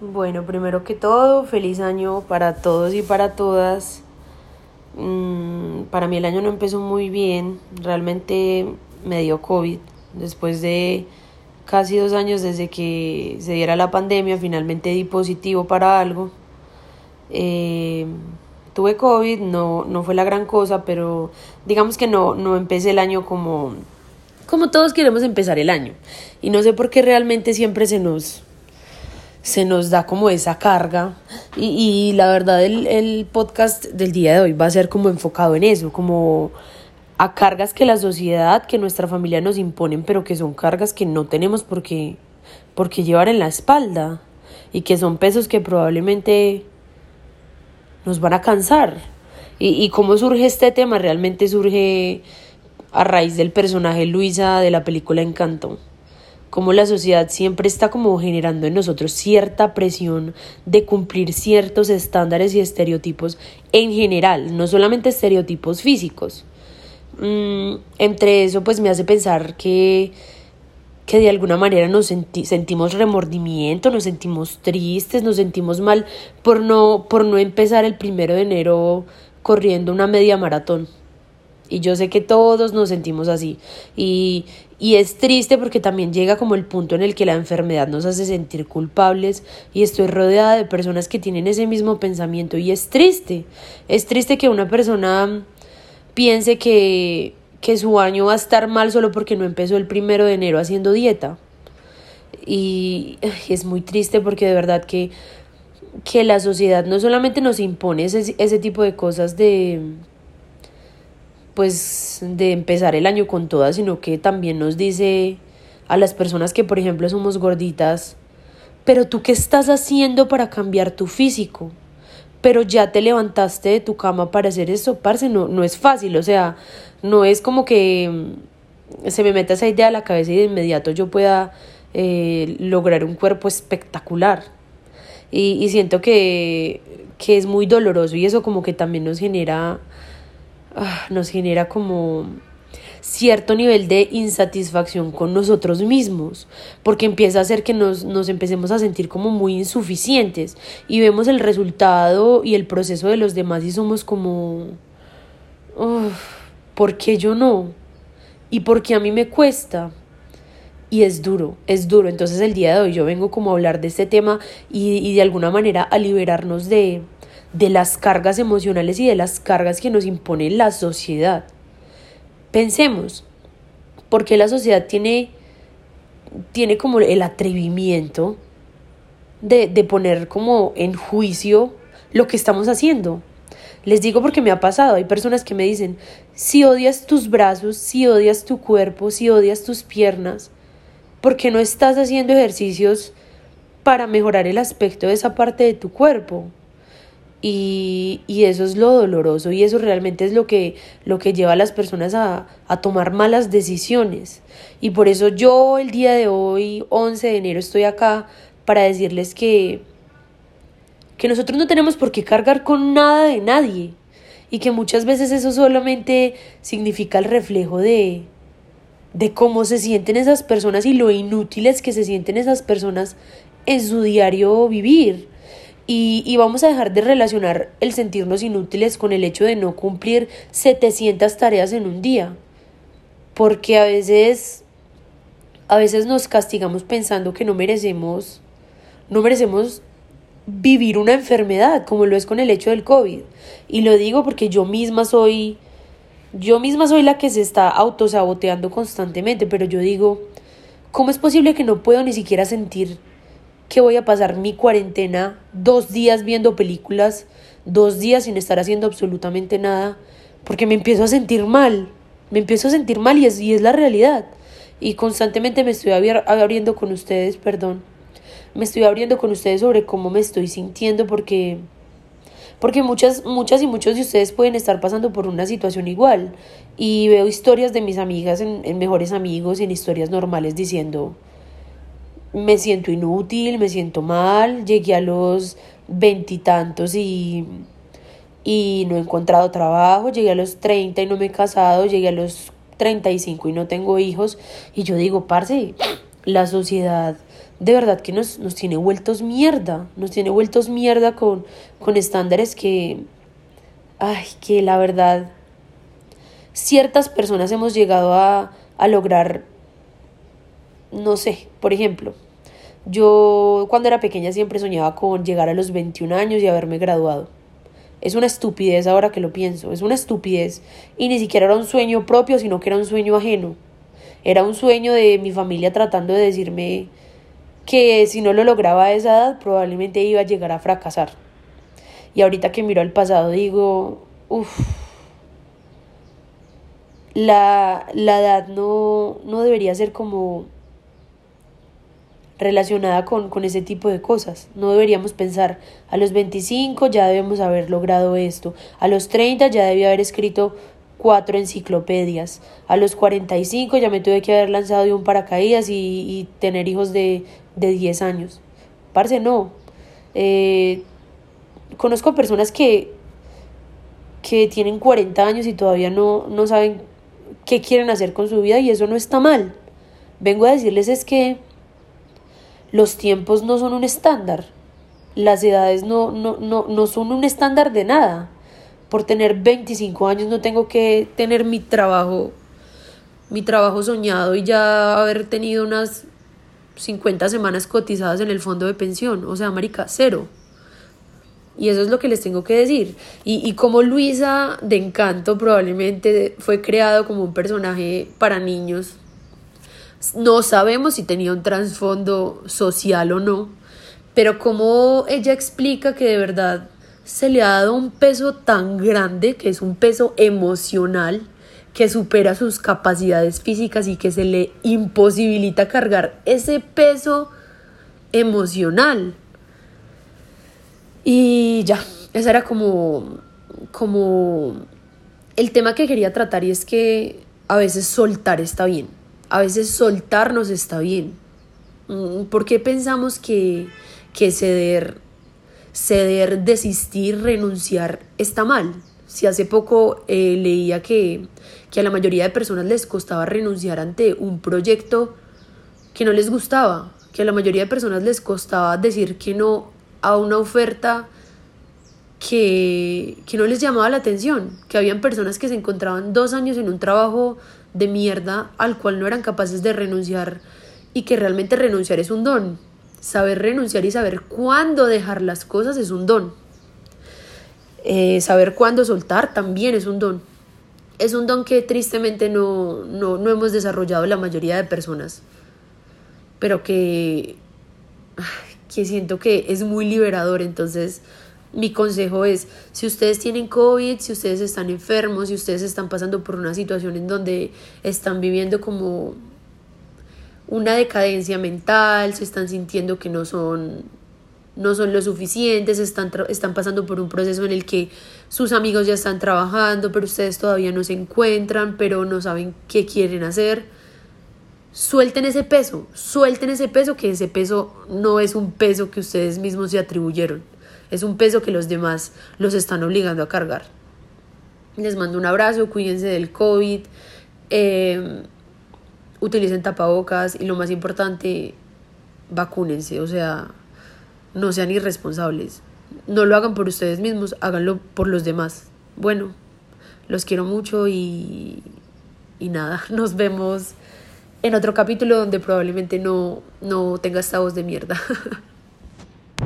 Bueno, primero que todo, feliz año para todos y para todas. Mm, para mí el año no empezó muy bien, realmente me dio COVID. Después de casi dos años desde que se diera la pandemia, finalmente di positivo para algo. Eh, tuve COVID, no, no fue la gran cosa, pero digamos que no, no empecé el año como, como todos queremos empezar el año. Y no sé por qué realmente siempre se nos, se nos da como esa carga. Y, y la verdad, el, el podcast del día de hoy va a ser como enfocado en eso, como a cargas que la sociedad, que nuestra familia nos imponen, pero que son cargas que no tenemos por qué, llevar en la espalda y que son pesos que probablemente nos van a cansar. Y, y cómo surge este tema, realmente surge a raíz del personaje Luisa de la película Encanto. Cómo la sociedad siempre está como generando en nosotros cierta presión de cumplir ciertos estándares y estereotipos en general, no solamente estereotipos físicos Mm, entre eso pues me hace pensar que, que de alguna manera nos sentimos remordimiento, nos sentimos tristes, nos sentimos mal por no, por no empezar el primero de enero corriendo una media maratón. Y yo sé que todos nos sentimos así. Y, y es triste porque también llega como el punto en el que la enfermedad nos hace sentir culpables y estoy rodeada de personas que tienen ese mismo pensamiento y es triste. Es triste que una persona piense que, que su año va a estar mal solo porque no empezó el primero de enero haciendo dieta. Y es muy triste porque de verdad que, que la sociedad no solamente nos impone ese, ese tipo de cosas de pues de empezar el año con todas, sino que también nos dice a las personas que por ejemplo somos gorditas, pero tú qué estás haciendo para cambiar tu físico? pero ya te levantaste de tu cama para hacer eso, parce, no, no es fácil, o sea, no es como que mm, se me meta esa idea a la cabeza y de inmediato yo pueda eh, lograr un cuerpo espectacular. Y, y siento que, que, es muy doloroso y eso como que también nos genera, ah, nos genera como cierto nivel de insatisfacción con nosotros mismos, porque empieza a hacer que nos, nos empecemos a sentir como muy insuficientes y vemos el resultado y el proceso de los demás y somos como, ¿por qué yo no? ¿Y por qué a mí me cuesta? Y es duro, es duro. Entonces el día de hoy yo vengo como a hablar de este tema y, y de alguna manera a liberarnos de, de las cargas emocionales y de las cargas que nos impone la sociedad. Pensemos, porque la sociedad tiene, tiene como el atrevimiento de, de poner como en juicio lo que estamos haciendo. Les digo porque me ha pasado, hay personas que me dicen, si odias tus brazos, si odias tu cuerpo, si odias tus piernas, ¿por qué no estás haciendo ejercicios para mejorar el aspecto de esa parte de tu cuerpo? Y, y, eso es lo doloroso y eso realmente es lo que, lo que lleva a las personas a, a tomar malas decisiones. Y por eso yo el día de hoy, 11 de enero, estoy acá para decirles que, que nosotros no tenemos por qué cargar con nada de nadie y que muchas veces eso solamente significa el reflejo de, de cómo se sienten esas personas y lo inútiles que se sienten esas personas en su diario vivir y, y, vamos a dejar de relacionar el sentirnos inútiles con el hecho de no cumplir 700 tareas en un día. Porque a veces, a veces nos castigamos pensando que no merecemos, no merecemos vivir una enfermedad, como lo es con el hecho del COVID. Y lo digo porque yo misma soy, yo misma soy la que se está autosaboteando constantemente, pero yo digo, ¿cómo es posible que no puedo ni siquiera sentir que voy a pasar mi cuarentena dos días viendo películas, dos días sin estar haciendo absolutamente nada, porque me empiezo a sentir mal, me empiezo a sentir mal y es, y es la realidad. Y constantemente me estoy abriendo con ustedes, perdón, me estoy abriendo con ustedes sobre cómo me estoy sintiendo porque porque muchas muchas y muchos de ustedes pueden estar pasando por una situación igual y veo historias de mis amigas en, en mejores amigos en historias normales diciendo me siento inútil, me siento mal, llegué a los veintitantos y, y, no he encontrado trabajo, llegué a los treinta y no me he casado, llegué a los treinta y cinco y no tengo hijos. Y yo digo, parce, la sociedad de verdad que nos, nos tiene vueltos mierda, nos tiene vueltos mierda con, con estándares que, ay, que la verdad, ciertas personas hemos llegado a, a lograr, no sé, por ejemplo, yo cuando era pequeña siempre soñaba con llegar a los 21 años y haberme graduado. Es una estupidez ahora que lo pienso, es una estupidez. Y ni siquiera era un sueño propio, sino que era un sueño ajeno. Era un sueño de mi familia tratando de decirme que si no lo lograba a esa edad probablemente iba a llegar a fracasar. Y ahorita que miro al pasado digo, uff, la, la, edad no, no debería ser como relacionada con, con, ese tipo de cosas. No deberíamos pensar, a los 25 ya debemos haber logrado esto, a los 30 ya debía haber escrito cuatro enciclopedias. A los 45 ya me tuve que haber lanzado de un paracaídas y, y tener hijos de, de 10 años. Parce, no. Eh, conozco personas que, que tienen 40 años y todavía no, no saben qué quieren hacer con su vida y eso no está mal. Vengo a decirles es que los tiempos no son un estándar. Las edades no, no, no, no son un estándar de nada por tener 25 años no tengo que tener mi trabajo, mi trabajo soñado y ya haber tenido unas 50 semanas cotizadas en el fondo de pensión. O sea, marica, cero. Y eso es lo que les tengo que decir. Y, y como Luisa de Encanto probablemente fue creado como un personaje para niños, no sabemos si tenía un trasfondo social o no, pero como ella explica que de verdad se le ha dado un peso tan grande, que es un peso emocional, que supera sus capacidades físicas y que se le imposibilita cargar ese peso emocional. Y ya, ese era como, como el tema que quería tratar y es que a veces soltar está bien, a veces soltarnos está bien. Mm, ¿Por qué pensamos que, que ceder ceder, desistir, renunciar está mal. Si hace poco eh, leía que, que a la mayoría de personas les costaba renunciar ante un proyecto que no les gustaba, que a la mayoría de personas les costaba decir que no a una oferta que, que no les llamaba la atención, que habían personas que se encontraban dos años en un trabajo de mierda al cual no eran capaces de renunciar y que realmente renunciar es un don Saber renunciar y saber cuándo dejar las cosas es un don. Eh, saber cuándo soltar también es un don. Es un don que tristemente no, no, no hemos desarrollado la mayoría de personas, pero que, que siento que es muy liberador. Entonces, mi consejo es, si ustedes tienen COVID, si ustedes están enfermos, si ustedes están pasando por una situación en donde están viviendo como una decadencia mental, se están sintiendo que no son, no son lo suficientes, están, están pasando por un proceso en el que sus amigos ya están trabajando, pero ustedes todavía no se encuentran, pero no saben qué quieren hacer. Suelten ese peso, suelten ese peso, que ese peso no es un peso que ustedes mismos se atribuyeron, es un peso que los demás los están obligando a cargar. Les mando un abrazo, cuídense del COVID. Eh, utilicen tapabocas y lo más importante, vacúnense, o sea, no sean irresponsables. No lo hagan por ustedes mismos, háganlo por los demás. Bueno, los quiero mucho y, y nada, nos vemos en otro capítulo donde probablemente no, no tenga esta voz de mierda.